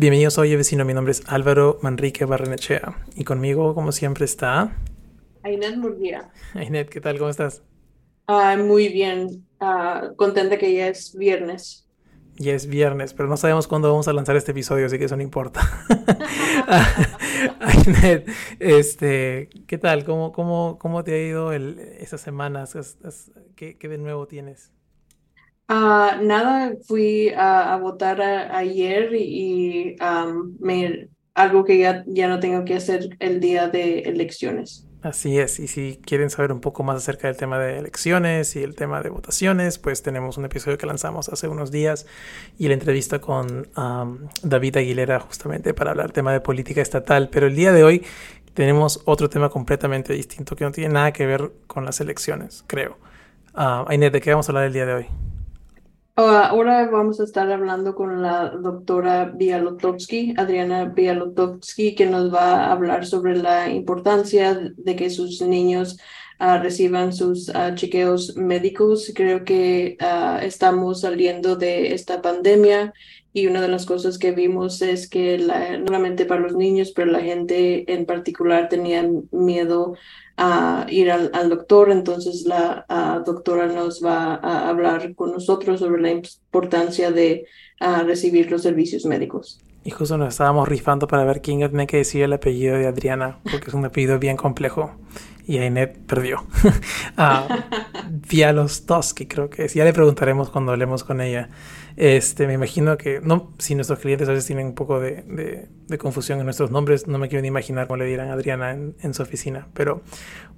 Bienvenidos a Oye Vecino, mi nombre es Álvaro Manrique Barrenechea y conmigo, como siempre, está... Ainet Murguía. Ainet, ¿qué tal? ¿Cómo estás? Ah, muy bien, uh, contenta que ya es viernes. Ya es viernes, pero no sabemos cuándo vamos a lanzar este episodio, así que eso no importa. Ainet, este, ¿qué tal? ¿Cómo, cómo, cómo te ha ido el, estas semanas? ¿Qué, ¿Qué de nuevo tienes? Uh, nada, fui a, votar ayer y, um, algo que ya, no tengo que hacer el día de elecciones. Así es, y si quieren saber un poco más acerca del tema de elecciones y el tema de votaciones, pues tenemos un episodio que lanzamos hace unos días y la entrevista con David Aguilera justamente para hablar tema de política estatal, pero el día de hoy tenemos otro tema completamente distinto que no tiene nada que ver con las elecciones, creo. Uh, Ainet, ¿de qué vamos a hablar el día de hoy? Ahora vamos a estar hablando con la doctora Bialotovsky, Adriana Bialotovsky, que nos va a hablar sobre la importancia de que sus niños uh, reciban sus uh, chequeos médicos. Creo que uh, estamos saliendo de esta pandemia y una de las cosas que vimos es que la, no solamente para los niños, pero la gente en particular tenía miedo a ir al doctor. Entonces la doctora nos va a hablar con nosotros sobre la importancia de recibir los servicios médicos. Y justo nos estábamos rifando para ver quién tiene que decir el apellido de Adriana, porque es un apellido bien complejo. Y Ainet perdió. uh, Toski, creo que es. Ya le preguntaremos cuando hablemos con ella. Este, me imagino que, no, si nuestros clientes a veces tienen un poco de, de, confusión en nuestros nombres, no me quiero ni imaginar cómo le dirán a Adriana en, en su oficina. Pero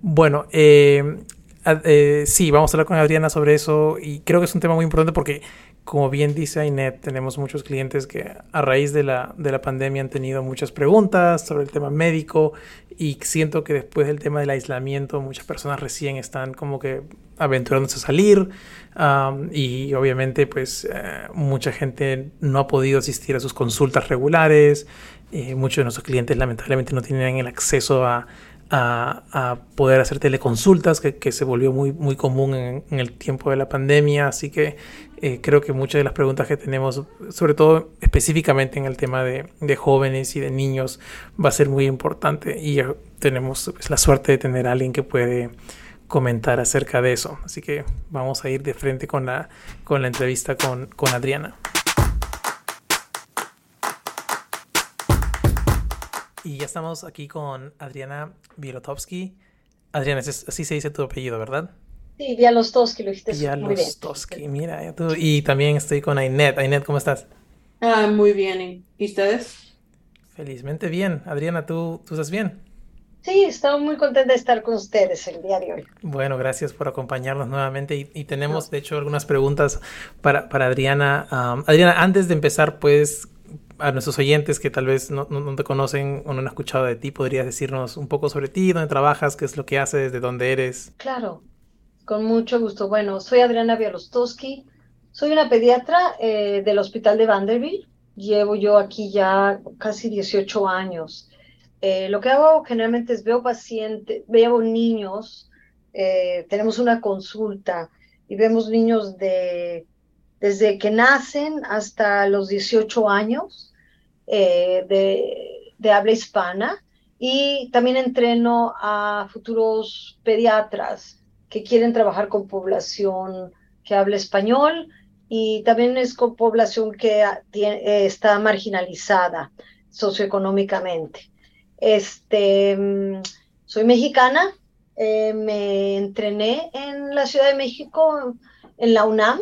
bueno, eh, eh, sí, vamos a hablar con Adriana sobre eso y creo que es un tema muy importante porque como bien dice Ainet, tenemos muchos clientes que a raíz de la, de la pandemia han tenido muchas preguntas sobre el tema médico y siento que después del tema del aislamiento muchas personas recién están como que aventurándose a salir um, y obviamente pues eh, mucha gente no ha podido asistir a sus consultas regulares, eh, muchos de nuestros clientes lamentablemente no tienen el acceso a a, poder hacer teleconsultas, que, que, se volvió muy, muy común en, el tiempo de la pandemia. Así que eh, creo que muchas de las preguntas que tenemos, sobre todo específicamente en el tema de, jóvenes y de niños, va a ser muy importante. Y tenemos pues, la suerte de tener a alguien que puede comentar acerca de eso. Así que vamos a ir de frente con la, con la entrevista con, con Adriana. Y ya estamos aquí con Adriana Bielotowski. Adriana, así se dice tu apellido, ¿verdad? Sí, Bielotowski, lo dijiste muy bien. mira, tú. Y también estoy con Ainet. Ainet, ¿cómo estás? Ah, muy bien. ¿Y ustedes? Felizmente bien. Adriana, ¿tú, ¿tú estás bien? Sí, estamos muy contenta de estar con ustedes el día de hoy. Bueno, gracias por acompañarnos nuevamente y, tenemos, de hecho, algunas preguntas para, para Adriana. Adriana, antes de empezar, ¿puedes a nuestros oyentes que tal vez no, te conocen o no han escuchado de ti, ¿podrías decirnos un poco sobre ti, dónde trabajas, qué es lo que haces, de dónde eres? Claro, con mucho gusto. Bueno, soy Adriana Bialostowski, soy una pediatra eh, del Hospital de Vanderbilt. Llevo yo aquí ya casi 18 años. Eh, lo que hago generalmente es veo pacientes, veo niños, eh, tenemos una consulta y vemos niños de desde que nacen hasta los 18 años eh, de, habla hispana y también entreno a futuros pediatras que quieren trabajar con población que habla español y también es con población que eh, está marginalizada socioeconómicamente. Este, mm, soy mexicana, eh, me entrené en la Ciudad de México, en la UNAM,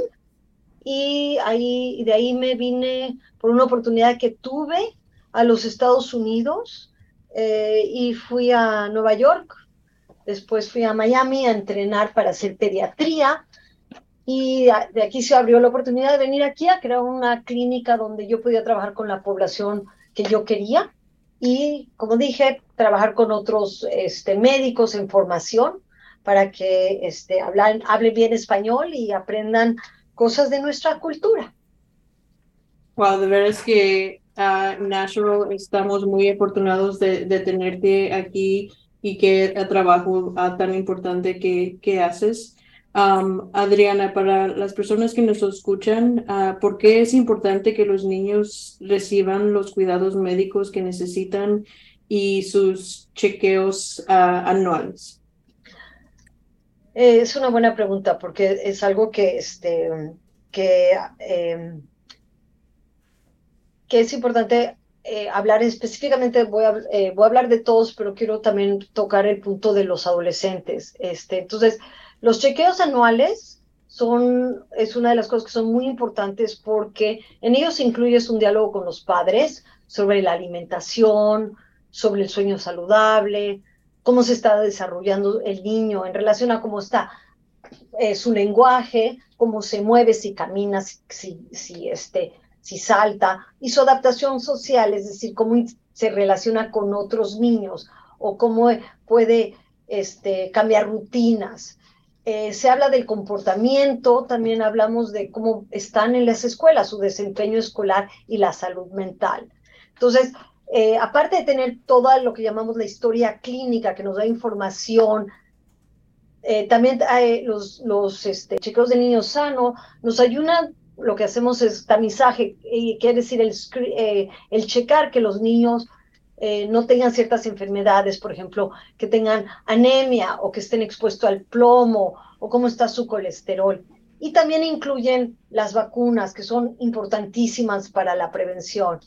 y ahí, de ahí me vine por una oportunidad que tuve a los Estados Unidos eh, y fui a Nueva York después fui a Miami a entrenar para hacer pediatría y de aquí se abrió la oportunidad de venir aquí a crear una clínica donde yo podía trabajar con la población que yo quería y, como dije, trabajar con otros este, médicos en formación para que este, hablan, hablen bien español y aprendan cosas de nuestra cultura. Wow, de veras que uh, Natural estamos muy afortunados de tenerte aquí y el trabajo uh, tan importante que, que haces. Adriana, para las personas que nos escuchan, uh, ¿por qué es importante que los niños reciban los cuidados médicos que necesitan y sus chequeos anuales? Es una buena pregunta porque es algo que, este, que, em, que es importante eh, hablar específicamente, voy a, eh, voy a hablar de todos, pero quiero también tocar el punto de los adolescentes. Este, entonces, los chequeos anuales son, es una de las cosas que son muy importantes porque en ellos incluyes un diálogo con los padres sobre la alimentación, sobre el sueño saludable, cómo se está desarrollando el niño en relación a cómo está eh, su lenguaje, cómo se mueve, si camina, si, si, este, si salta, y su adaptación social, es decir, cómo se relaciona con otros niños o cómo puede este, cambiar rutinas. Eh, se habla del comportamiento, también hablamos de cómo están en las escuelas, su desempeño escolar y la salud mental. Entonces, eh, aparte de tener toda lo que llamamos la historia clínica, que nos da información, eh, también los, los este, chequeos de niño sano nos ayudan, lo que hacemos es tamizaje, y quiere decir el, el checar que los niños eh, no tengan ciertas enfermedades, por ejemplo, que tengan anemia o que estén expuestos al plomo o cómo está su colesterol. Y también incluyen las vacunas, que son importantísimas para la prevención.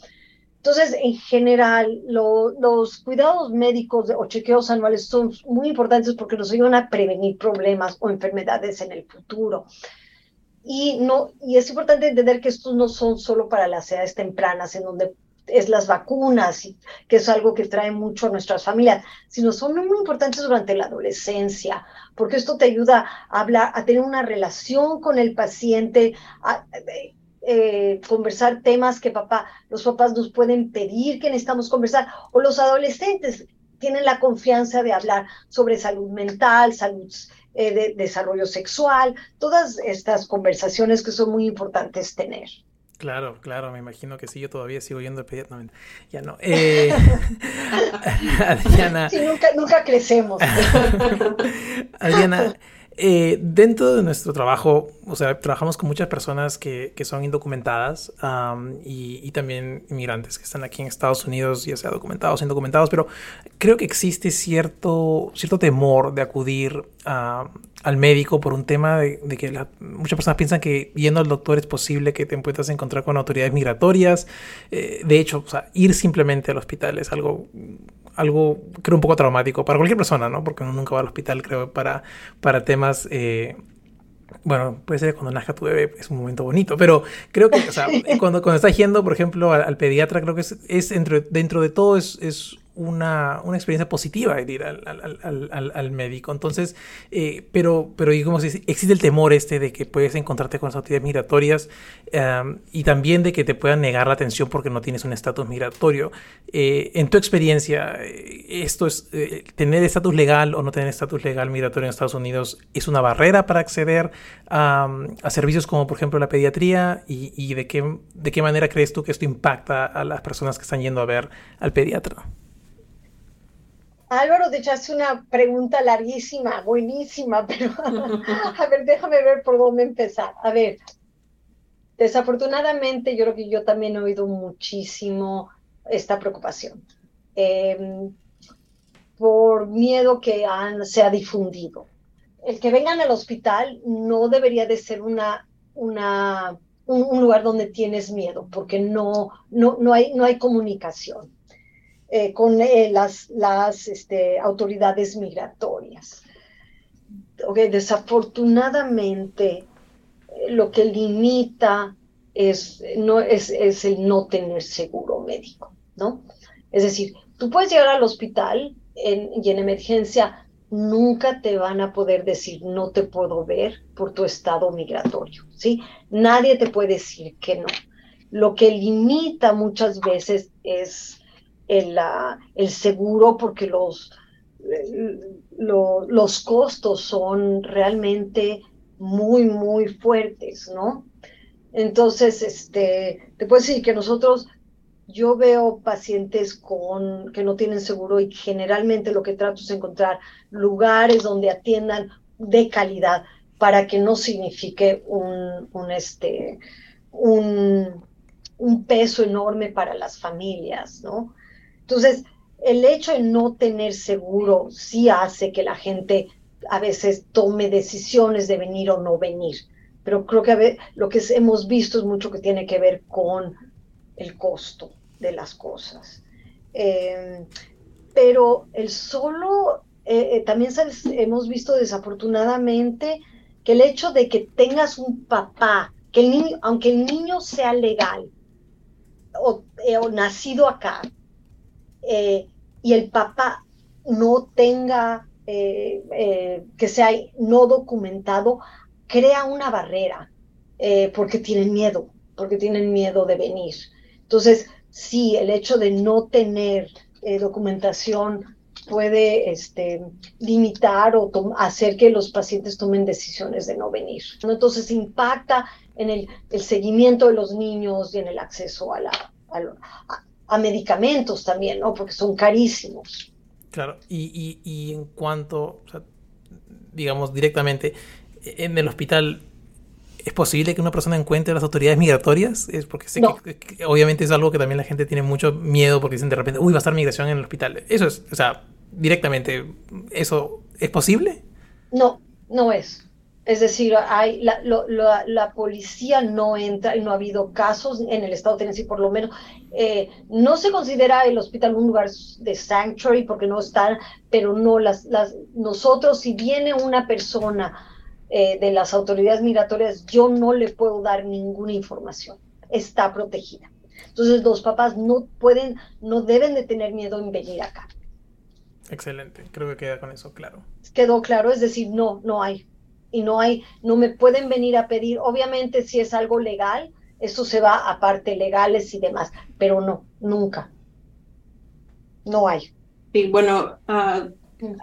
Entonces, en general, los cuidados médicos o chequeos anuales son muy importantes porque nos ayudan a prevenir problemas o enfermedades en el futuro. Y, no, y es importante entender que estos no son solo para las edades tempranas, en donde es las vacunas, que es algo que trae mucho a nuestras familias, sino son muy importantes durante la adolescencia, porque esto te ayuda a hablar, a tener una relación con el paciente, a, eh, conversar temas que papá, los papás nos pueden pedir que necesitamos conversar, o los adolescentes tienen la confianza de hablar sobre salud mental, salud eh, de desarrollo sexual, todas estas conversaciones que son muy importantes tener. Claro, claro, me imagino que sí, yo todavía sigo yendo al pediatra. No, ya no. Eh, Adriana. Sí, nunca, nunca crecemos. Adriana, eh, dentro de nuestro trabajo, o sea, trabajamos con muchas personas que, que son indocumentadas y, y, también inmigrantes que están aquí en Estados Unidos, ya sea documentados o indocumentados, pero creo que existe cierto, cierto temor de acudir al médico por un tema de, que muchas personas piensan que yendo al doctor es posible que te puedas encontrar con autoridades migratorias. Eh, de hecho, o sea, ir simplemente al hospital es algo algo, creo, un poco traumático para cualquier persona, ¿no? Porque uno nunca va al hospital, creo, para, para temas... Eh, bueno, puede ser cuando nazca tu bebé, es un momento bonito, pero creo que, o sea, cuando, cuando estás yendo, por ejemplo, al, pediatra, creo que es, es dentro, dentro de todo es, es una, una, experiencia positiva el ir al, al, al, al médico. Entonces, eh, pero, pero digamos, existe el temor este de que puedes encontrarte con las autoridades migratorias um, y también de que te puedan negar la atención porque no tienes un estatus migratorio. Eh, en tu experiencia, eh, ¿esto es eh, tener estatus legal o no tener estatus legal migratorio en Estados Unidos es una barrera para acceder a, a servicios como, por ejemplo, la pediatría? ¿Y, y de, qué, de qué manera crees tú que esto impacta a las personas que están yendo a ver al pediatra? Álvaro, te echaste una pregunta larguísima, buenísima, pero a ver, déjame ver por dónde empezar. A ver, desafortunadamente yo creo que yo también he oído muchísimo esta preocupación em, por miedo que se ha difundido. El que vengan al hospital no debería de ser una, una, un, lugar donde tienes miedo, porque no, no, no, hay, no hay comunicación. Eh, con eh, las, las este, autoridades migratorias. Okay, desafortunadamente, eh, lo que limita es, no, es, es el no tener seguro médico, ¿no? Es decir, tú puedes llegar al hospital en, y en emergencia nunca te van a poder decir no te puedo ver por tu estado migratorio, ¿sí? Nadie te puede decir que no. Lo que limita muchas veces es el, el seguro porque los, los costos son realmente muy, muy fuertes, ¿no? Entonces, este, te puedo decir que nosotros yo veo pacientes con, que no tienen seguro y generalmente lo que trato es encontrar lugares donde atiendan de calidad para que no signifique un, un, este, un, un peso enorme para las familias, ¿no? Entonces, el hecho de no tener seguro sí hace que la gente a veces tome decisiones de venir o no venir, pero creo que a veces, lo que hemos visto es mucho que tiene que ver con el costo de las cosas. Eh, pero el solo, eh, eh, también hemos visto desafortunadamente que el hecho de que tengas un papá, que el niño, aunque el niño sea legal o, nacido acá, y el papá no tenga, que sea no documentado, crea una barrera, porque tienen miedo, porque tienen miedo de venir. Entonces, sí, el hecho de no tener eh, documentación puede este, limitar o hacer que los pacientes tomen decisiones de no venir. Entonces impacta en el, seguimiento de los niños y en el acceso a, la, medicamentos también, ¿no? porque son carísimos. Claro, y, en cuanto, digamos directamente, en el hospital ¿Es posible que una persona encuentre las autoridades migratorias? Es porque sé que, obviamente es algo que también la gente tiene mucho miedo porque dicen de repente, uy, va a estar migración en el hospital. Eso es, o sea, directamente, ¿eso es posible? No, no es. Es decir, hay, la, la, policía no entra y no ha habido casos en el estado de Tennessee, por lo menos. Eh, no se considera el hospital un lugar de sanctuary porque no está, pero no, las, las, nosotros, si viene una persona eh, de las autoridades migratorias, yo no le puedo dar ninguna información. Está protegida. Entonces los papás no pueden, no deben de tener miedo en venir acá. Excelente, creo que queda con eso claro. Quedó claro, es decir, no, no hay. Y no hay, no me pueden venir a pedir, obviamente si es algo legal, eso se va a parte legales y demás, pero no, nunca. No hay. Sí, bueno, uh,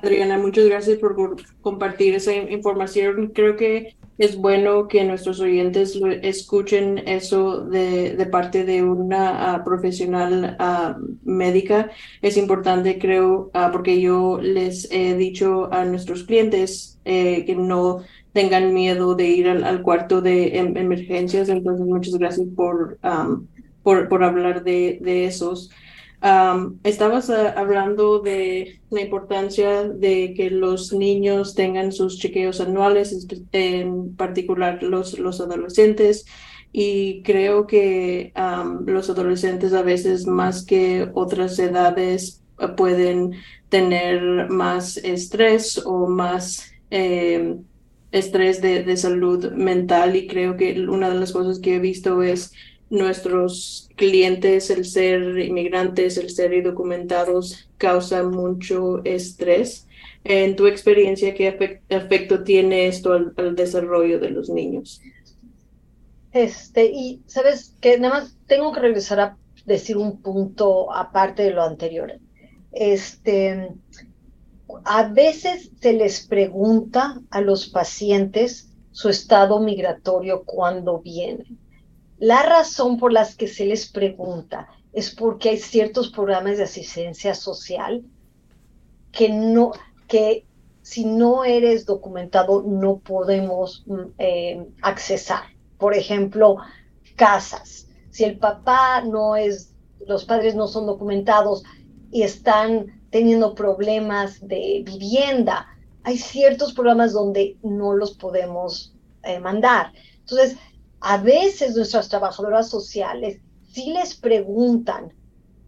Adriana, muchas gracias por compartir esa información. Creo que es bueno que nuestros oyentes escuchen eso de, de parte de una ah, profesional ah, médica. Es importante, creo, uh, porque yo les he dicho a nuestros clientes eh, que no tengan miedo de ir al, cuarto de em, emergencias. Entonces, muchas gracias por, por, por hablar de, de esos estabas ah, hablando de la importancia de que los niños tengan sus chequeos anuales, en particular los, los adolescentes, y creo que los adolescentes a veces más que otras edades ah, pueden tener más estrés o más em, estrés de, salud mental y creo que una de las cosas que he visto es nuestros clientes, el ser inmigrantes, el ser indocumentados, causa mucho estrés. En tu experiencia, ¿qué efecto tiene esto al, desarrollo de los niños? Este, y sabes que nada más tengo que regresar a decir un punto aparte de lo anterior. Este, a veces se les pregunta a los pacientes su estado migratorio cuando vienen. La razón por las que se les pregunta es porque hay ciertos programas de asistencia social que no, que si no eres documentado no podemos mm, eh, accesar. Por ejemplo, casas. Si el papá no es, los padres no son documentados y están teniendo problemas de vivienda, hay ciertos programas donde no los podemos eh, mandar. Entonces, a veces nuestras trabajadoras sociales sí les preguntan,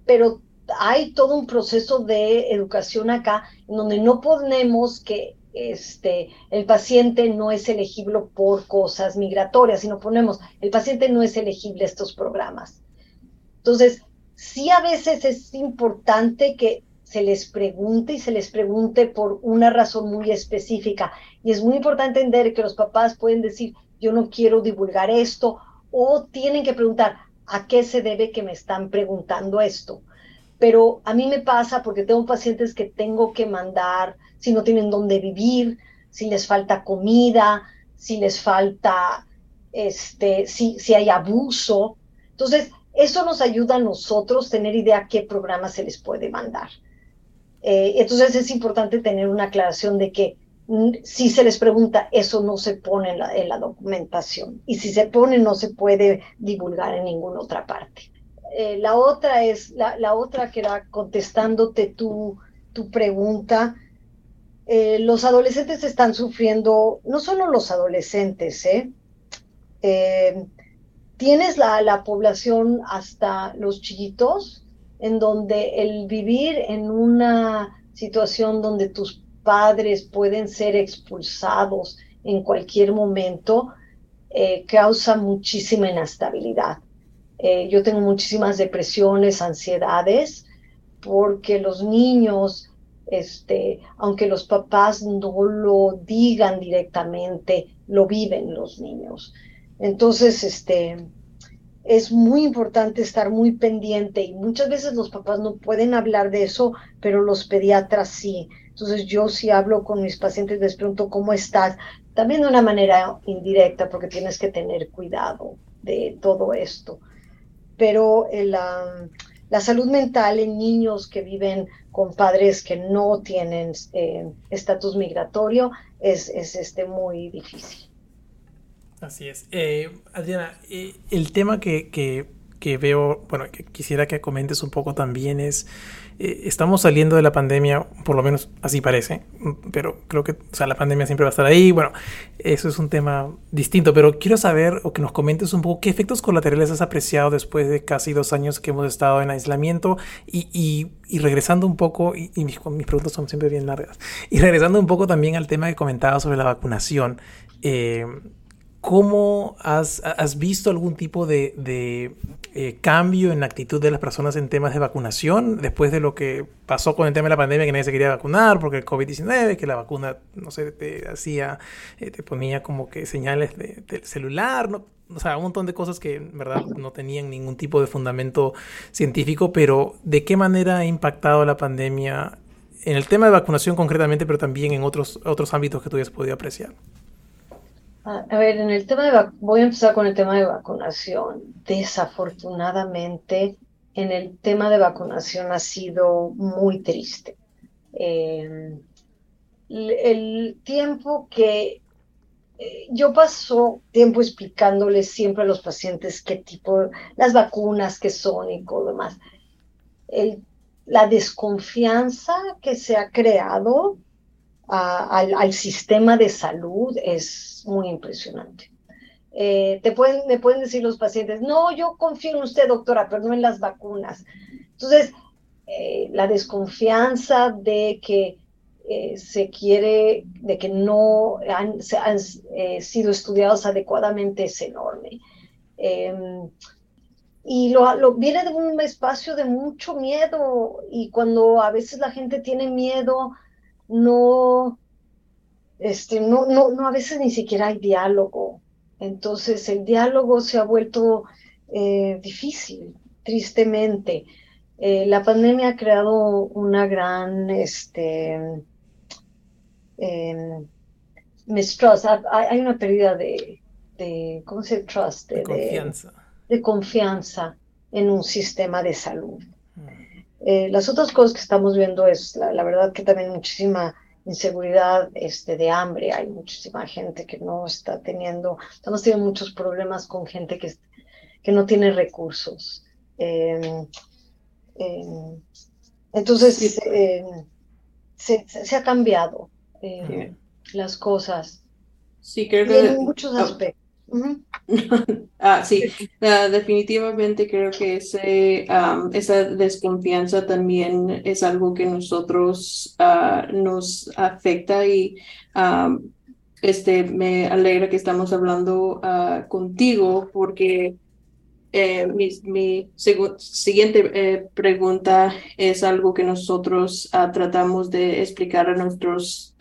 pero hay todo un proceso de educación acá en donde no ponemos que este, el paciente no es elegible por cosas migratorias, sino ponemos el paciente no es elegible a estos programas. Entonces, sí a veces es importante que se les pregunte y se les pregunte por una razón muy específica. Y es muy importante entender que los papás pueden decir, yo no quiero divulgar esto, o tienen que preguntar, ¿a qué se debe que me están preguntando esto? Pero a mí me pasa porque tengo pacientes que tengo que mandar si no tienen dónde vivir, si les falta comida, si les falta, este, si, si hay abuso. Entonces, eso nos ayuda a nosotros tener idea qué programa se les puede mandar. Eh, entonces es importante tener una aclaración de que mm, si se les pregunta, eso no se pone en la, documentación. Y si se pone, no se puede divulgar en ninguna otra parte. Eh, la otra es, la, otra que era contestándote tu, tu pregunta, eh, los adolescentes están sufriendo, no solo los adolescentes, ¿eh? tienes la, la población hasta los chiquitos, en donde el vivir en una situación donde tus padres pueden ser expulsados en cualquier momento, eh, causa muchísima inestabilidad. Eh, yo tengo muchísimas depresiones, ansiedades, porque los niños, este, aunque los papás no lo digan directamente, lo viven los niños. Entonces, este, es muy importante estar muy pendiente y muchas veces los papás no pueden hablar de eso, pero los pediatras sí. Entonces yo sí hablo con mis pacientes, les pregunto cómo estás, también de una manera indirecta, porque tienes que tener cuidado de todo esto. Pero la, la, salud mental en niños que viven con padres que no tienen eh, estatus migratorio es, es este, muy difícil. Así es. Eh, Adriana, eh, el tema que, que, veo, bueno, que quisiera que comentes un poco también es, eh, estamos saliendo de la pandemia, por lo menos así parece, pero creo que, o sea, la pandemia siempre va a estar ahí, bueno, eso es un tema distinto, pero quiero saber o que nos comentes un poco qué efectos colaterales has apreciado después de casi dos años que hemos estado en aislamiento y, y, regresando un poco, y, mis, mis, preguntas son siempre bien largas, y regresando un poco también al tema que comentaba sobre la vacunación. Eh, ¿Cómo has, visto algún tipo de, eh, cambio en la actitud de las personas en temas de vacunación después de lo que pasó con el tema de la pandemia, que nadie se quería vacunar porque el COVID-19, que la vacuna, no sé, te hacía, eh, te ponía como que señales del celular, o sea, un montón de cosas que en verdad no tenían ningún tipo de fundamento científico, pero ¿de qué manera ha impactado la pandemia en el tema de vacunación concretamente, pero también en otros, otros ámbitos que tú hayas podido apreciar? A ver, en el tema de voy a empezar con el tema de vacunación. Desafortunadamente, en el tema de vacunación ha sido muy triste. Em, el tiempo que eh, yo paso tiempo explicándoles siempre a los pacientes qué tipo, las vacunas que son y todo demás. El, la desconfianza que se ha creado al, sistema de salud es muy impresionante. Eh, te pueden, me pueden decir los pacientes, no, yo confío en usted, doctora, pero no en las vacunas. Entonces, eh, la desconfianza de que eh, se quiere, de que no han, han sido estudiados adecuadamente es enorme. Em, y lo, lo, viene de un espacio de mucho miedo y cuando a veces la gente tiene miedo no, este, no, no, no, a veces ni siquiera hay diálogo. Entonces el diálogo se ha vuelto eh, difícil, tristemente. Eh, la pandemia ha creado una gran este, em, mistrust. Hay una pérdida de, de ¿cómo se trust? De, confianza. De, confianza en un sistema de salud. Eh, las otras cosas que estamos viendo es, la, verdad, que también muchísima inseguridad este, de hambre. Hay muchísima gente que no está teniendo, estamos teniendo muchos problemas con gente que, que no tiene recursos. Em, em, entonces, em, se, se, ha cambiado las cosas. Sí, creo que... En muchos aspectos. ah, sí, ah, definitivamente creo que ese, esa desconfianza también es algo que nosotros uh, nos afecta y este, me alegra que estamos hablando uh, contigo porque eh, mi, siguiente eh, pregunta es algo que nosotros ah, tratamos de explicar a nuestros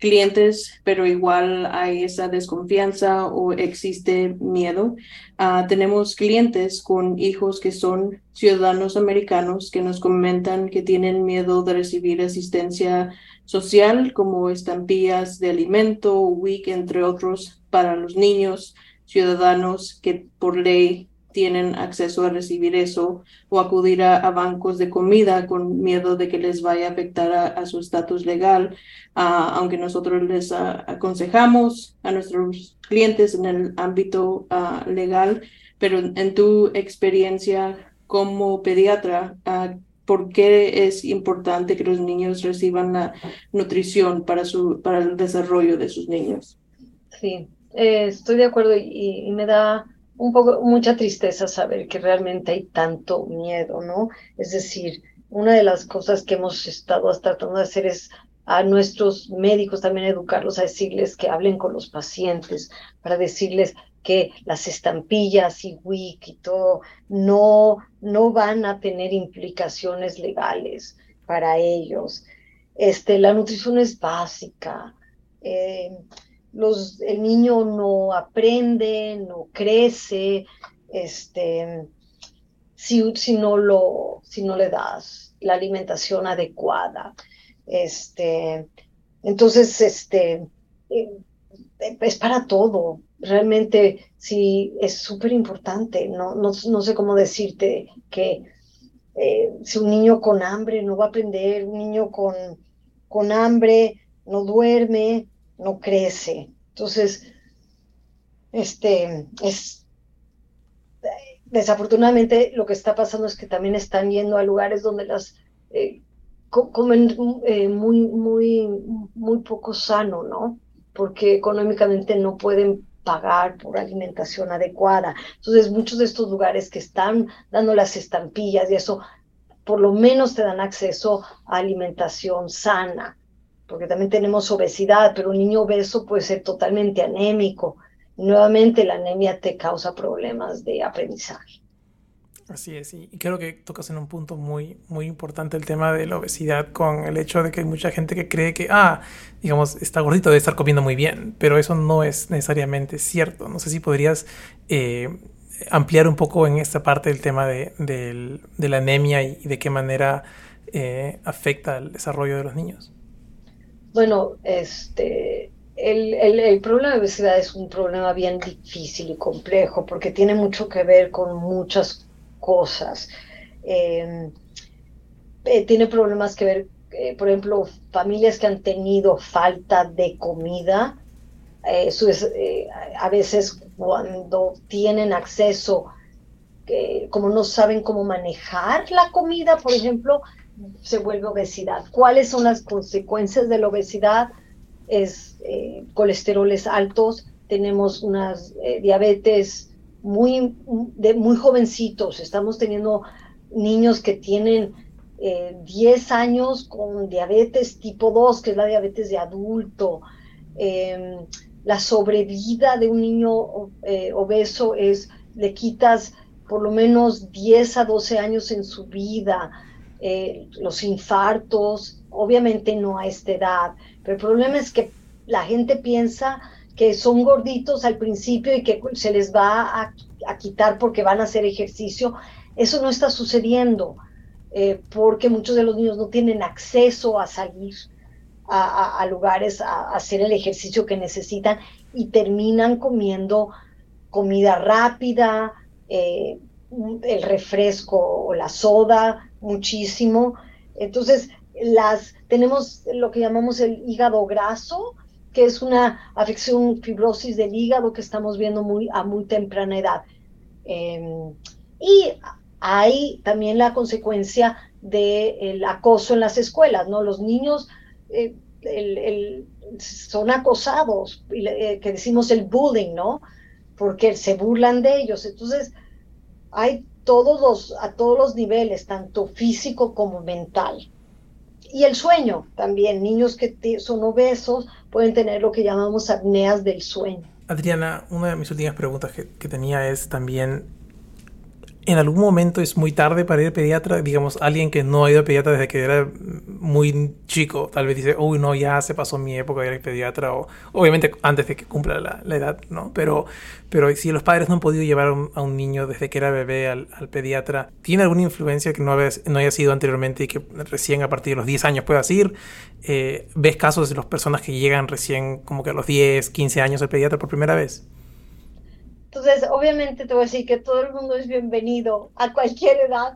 clientes, pero igual hay esa desconfianza o existe miedo. Ah, tenemos clientes con hijos que son ciudadanos americanos que nos comentan que tienen miedo de recibir asistencia social como estampillas de alimento, WIC, entre otros, para los niños ciudadanos que por ley tienen acceso a recibir eso o acudir a, bancos de comida con miedo de que les vaya a afectar a, su estatus legal, ah, aunque nosotros les aconsejamos a nuestros clientes en el ámbito ah, legal, pero en tu experiencia como pediatra, ¿por qué es importante que los niños reciban la nutrición para, su, para el desarrollo de sus niños? Sí, eh, estoy de acuerdo y me da un poco, mucha tristeza saber que realmente hay tanto miedo, ¿no? Es decir, una de las cosas que hemos estado tratando de hacer es a nuestros médicos también educarlos a decirles que hablen con los pacientes, para decirles que las estampillas y WIC y todo no, no van a tener implicaciones legales para ellos. Este, la nutrición es básica. Eh, los, el niño no aprende, no crece, este, si, si, no lo, si no le das la alimentación adecuada. Este, entonces, este, eh, es para todo. Realmente, sí, es súper importante. No, no, no, sé cómo decirte que eh, si un niño con hambre no va a aprender, un niño con, con hambre no duerme, no crece. Entonces, este, es, desafortunadamente lo que está pasando es que también están yendo a lugares donde las eh, comen eh, muy, muy, muy poco sano, ¿no? Porque económicamente no pueden pagar por alimentación adecuada. Entonces, muchos de estos lugares que están dando las estampillas y eso, por lo menos te dan acceso a alimentación sana porque también tenemos obesidad, pero un niño obeso puede ser totalmente anémico. Nuevamente la anemia te causa problemas de aprendizaje. Así es, y creo que tocas en un punto muy, muy importante el tema de la obesidad con el hecho de que hay mucha gente que cree que, ah, digamos, está gordito, debe estar comiendo muy bien, pero eso no es necesariamente cierto. No sé si podrías eh, ampliar un poco en esta parte del tema de, la anemia y de qué manera eh, afecta el desarrollo de los niños. Bueno, este, el, el, problema de obesidad es un problema bien difícil y complejo porque tiene mucho que ver con muchas cosas. Em, eh, tiene problemas que ver, eh, por ejemplo, familias que han tenido falta de comida, eh, a veces cuando tienen acceso, como no saben cómo manejar la comida, por ejemplo, se vuelve obesidad. ¿Cuáles son las consecuencias de la obesidad? Es eh, colesteroles altos, tenemos unas eh, diabetes muy, de, muy jovencitos, estamos teniendo niños que tienen 10 eh, años con diabetes tipo 2, que es la diabetes de adulto. Em, la sobrevida de un niño obeso es, le quitas por lo menos 10 a 12 años en su vida. Eh, los infartos, obviamente no a esta edad, pero el problema es que la gente piensa que son gorditos al principio y que se les va a, quitar porque van a hacer ejercicio. Eso no está sucediendo eh, porque muchos de los niños no tienen acceso a salir a, lugares a, hacer el ejercicio que necesitan y terminan comiendo comida rápida, eh, el refresco o la soda, muchísimo. Entonces, las, tenemos lo que llamamos el hígado graso, que es una afección fibrosis del hígado que estamos viendo muy, a muy temprana edad. Em, y hay también la consecuencia del acoso en las escuelas, ¿no? Los niños eh, son acosados, eh, que decimos el bullying, ¿no? Porque se burlan de ellos. Entonces, hay todos los, a todos los niveles, tanto físico como mental. Y el sueño también, niños que son obesos pueden tener lo que llamamos apneas del sueño. Adriana, una de mis últimas preguntas que, tenía es también ¿En algún momento es muy tarde para ir al pediatra? Digamos, alguien que no ha ido al pediatra desde que era muy chico, tal vez dice, uy, no, ya se pasó mi época de ir al pediatra, o obviamente antes de que cumpla la, edad, ¿no? Pero, pero si los padres no han podido llevar a un, niño desde que era bebé al, pediatra, ¿tiene alguna influencia que no, no haya sido anteriormente y que recién a partir de los 10 años puedas ir? Eh, ¿Ves casos de las personas que llegan recién como que a los 10, 15 años al pediatra por primera vez? Entonces, obviamente te voy a decir que todo el mundo es bienvenido a cualquier edad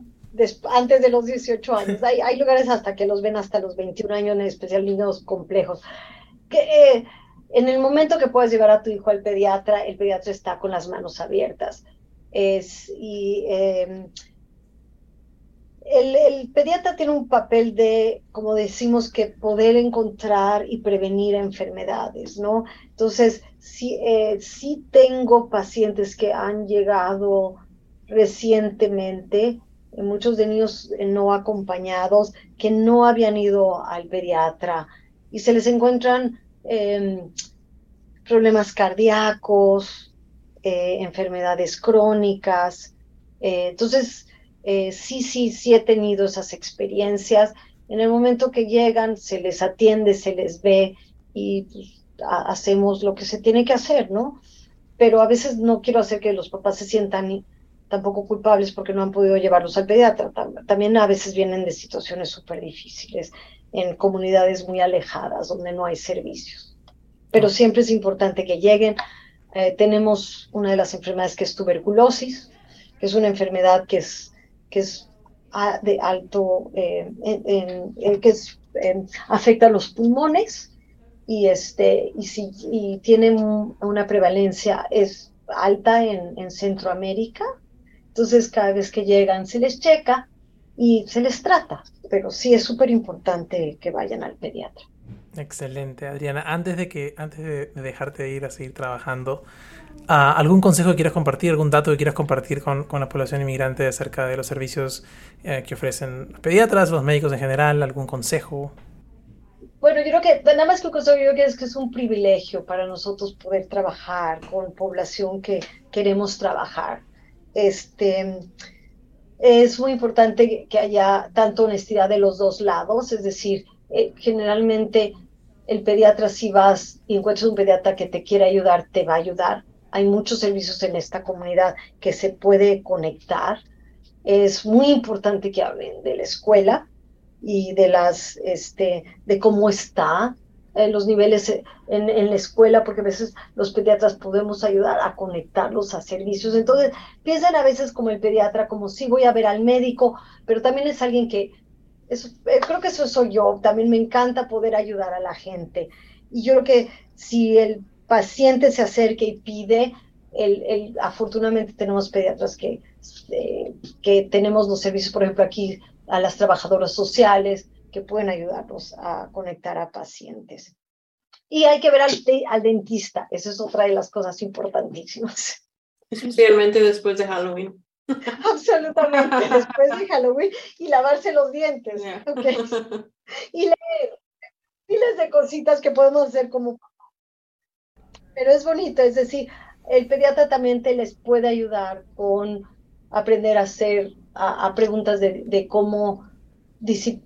antes de los 18 años. Hay, lugares hasta que los ven hasta los 21 años, en especial niños complejos. Que, eh, en el momento que puedas llevar a tu hijo al pediatra, el pediatra está con las manos abiertas. Es, em, el, pediatra tiene un papel de, como decimos, que poder encontrar y prevenir enfermedades, ¿no? Entonces, sí, eh, tengo pacientes que han llegado recientemente, eh, muchos de niños eh, no acompañados, que no habían ido al pediatra y se les encuentran em, problemas cardíacos, enfermedades crónicas. entonces, sí, sí, sí he tenido esas experiencias. En el momento que llegan, se les atiende, se les ve y pues, hacemos lo que se tiene que hacer, ¿no? Pero a veces no quiero hacer que los papás se sientan tampoco culpables porque no han podido llevarlos al pediatra. También a veces vienen de situaciones súper difíciles, en comunidades muy alejadas, donde no hay servicios. Pero siempre es importante que lleguen. Eh, tenemos una de las enfermedades que es tuberculosis, que es una enfermedad que es, que es de alto, eh, que es, eh, afecta a los pulmones y, este, y, si, y tienen una prevalencia es alta en, en Centroamérica. Entonces, cada vez que llegan se les checa y se les trata, pero sí es súper importante que vayan al pediatra. Excelente, Adriana. Antes de que, antes de dejarte ir a seguir trabajando, ah, ¿algún consejo que quieras compartir, algún dato que quieras compartir con, con la población inmigrante acerca de los servicios eh, que ofrecen los pediatras, los médicos en general? ¿Algún consejo? Bueno, yo creo que, nada más que yo creo que es que es un privilegio para nosotros poder trabajar con población que queremos trabajar. Este, es muy importante que haya tanto honestidad de los dos lados, es decir, eh, generalmente el pediatra, si vas y encuentras un pediatra que te quiere ayudar, te va a ayudar. Hay muchos servicios en esta comunidad que se puede conectar. Es muy importante que hablen de la escuela, y de las, este, de cómo está en los niveles en, en, la escuela, porque a veces los pediatras podemos ayudar a conectarlos a servicios. Entonces, piensan a veces como el pediatra, como si voy a ver al médico, pero también es alguien que, eso, eh, creo que eso soy yo, también me encanta poder ayudar a la gente. Y yo creo que si el paciente se acerca y pide, el, el, afortunadamente tenemos pediatras que, eh, que tenemos los servicios, por ejemplo, aquí a las trabajadoras sociales que pueden ayudarnos a conectar a pacientes. Y hay que ver al, al dentista, esa es otra de las cosas importantísimas. Especialmente después de Halloween. Absolutamente, después de Halloween y lavarse los dientes. Y leer miles de cositas que podemos hacer como... Pero es bonito, es decir, el pediatra también te les puede ayudar con aprender a hacer a, preguntas de, cómo,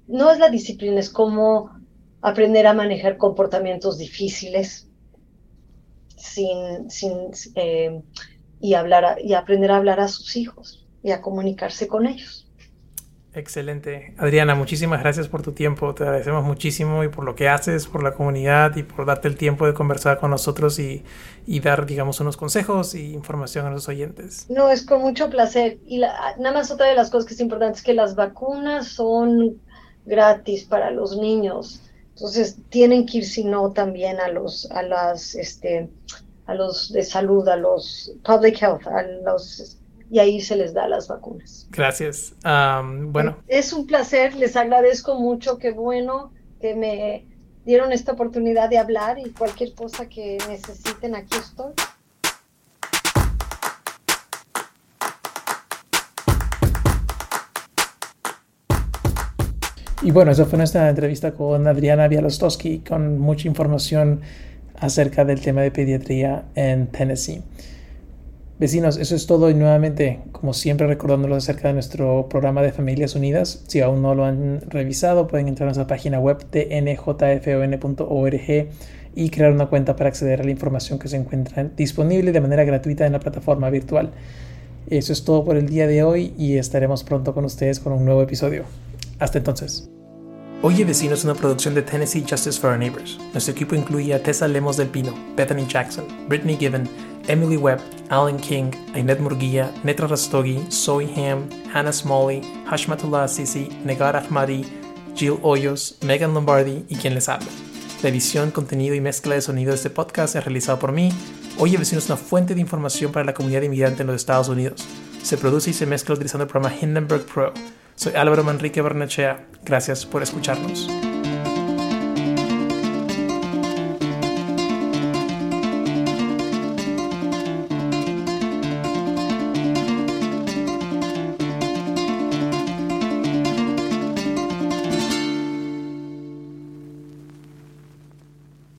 no es la disciplina, es cómo aprender a manejar comportamientos difíciles sin, sin, eh, y, hablar y aprender a hablar a sus hijos y a comunicarse con ellos. Excelente. Adriana, muchísimas gracias por tu tiempo. Te agradecemos muchísimo y por lo que haces, por la comunidad y por darte el tiempo de conversar con nosotros y, dar, digamos, unos consejos y información a los oyentes. No, es con mucho placer. Y nada más otra de las cosas que es importante es que las vacunas son gratis para los niños. Entonces tienen que ir, si no, también a los, a las, este, a los de salud, a los public health, a los y ahí se les da las vacunas. Gracias. bueno. Es un placer, les agradezco mucho, qué bueno que me dieron esta oportunidad de hablar y cualquier cosa que necesiten, aquí estoy. Y bueno, esa fue nuestra entrevista con Adriana Bialostowski con mucha información acerca del tema de pediatría en Tennessee. Vecinos, eso es todo y nuevamente, como siempre, recordándolos acerca de nuestro programa de Familias Unidas. Si aún no lo han revisado, pueden entrar a nuestra página web tnjfon.org y crear una cuenta para acceder a la información que se encuentra disponible de manera gratuita en la plataforma virtual. Eso es todo por el día de hoy y estaremos pronto con ustedes con un nuevo episodio. Hasta entonces. Oye Vecino es una producción de Tennessee Justice for Our Neighbors. Nuestro equipo incluye a Tessa Lemos del Pino, Bethany Jackson, Brittany Given, Emily Webb, Alan King, Ainet Murguía, Netra Rastogi, Zoe Ham, Hannah Smalley, Hashmatullah Sisi, Negar Ahmadi, Jill Hoyos, Megan Lombardi y quien les habla. La edición, contenido y mezcla de sonido de este podcast es realizado por mí. Oye Vecino es una fuente de información para la comunidad inmigrante en los Estados Unidos. Se produce y se mezcla utilizando el programa Hindenburg Pro. Soy Álvaro Manrique Barnechea. Gracias por escucharnos.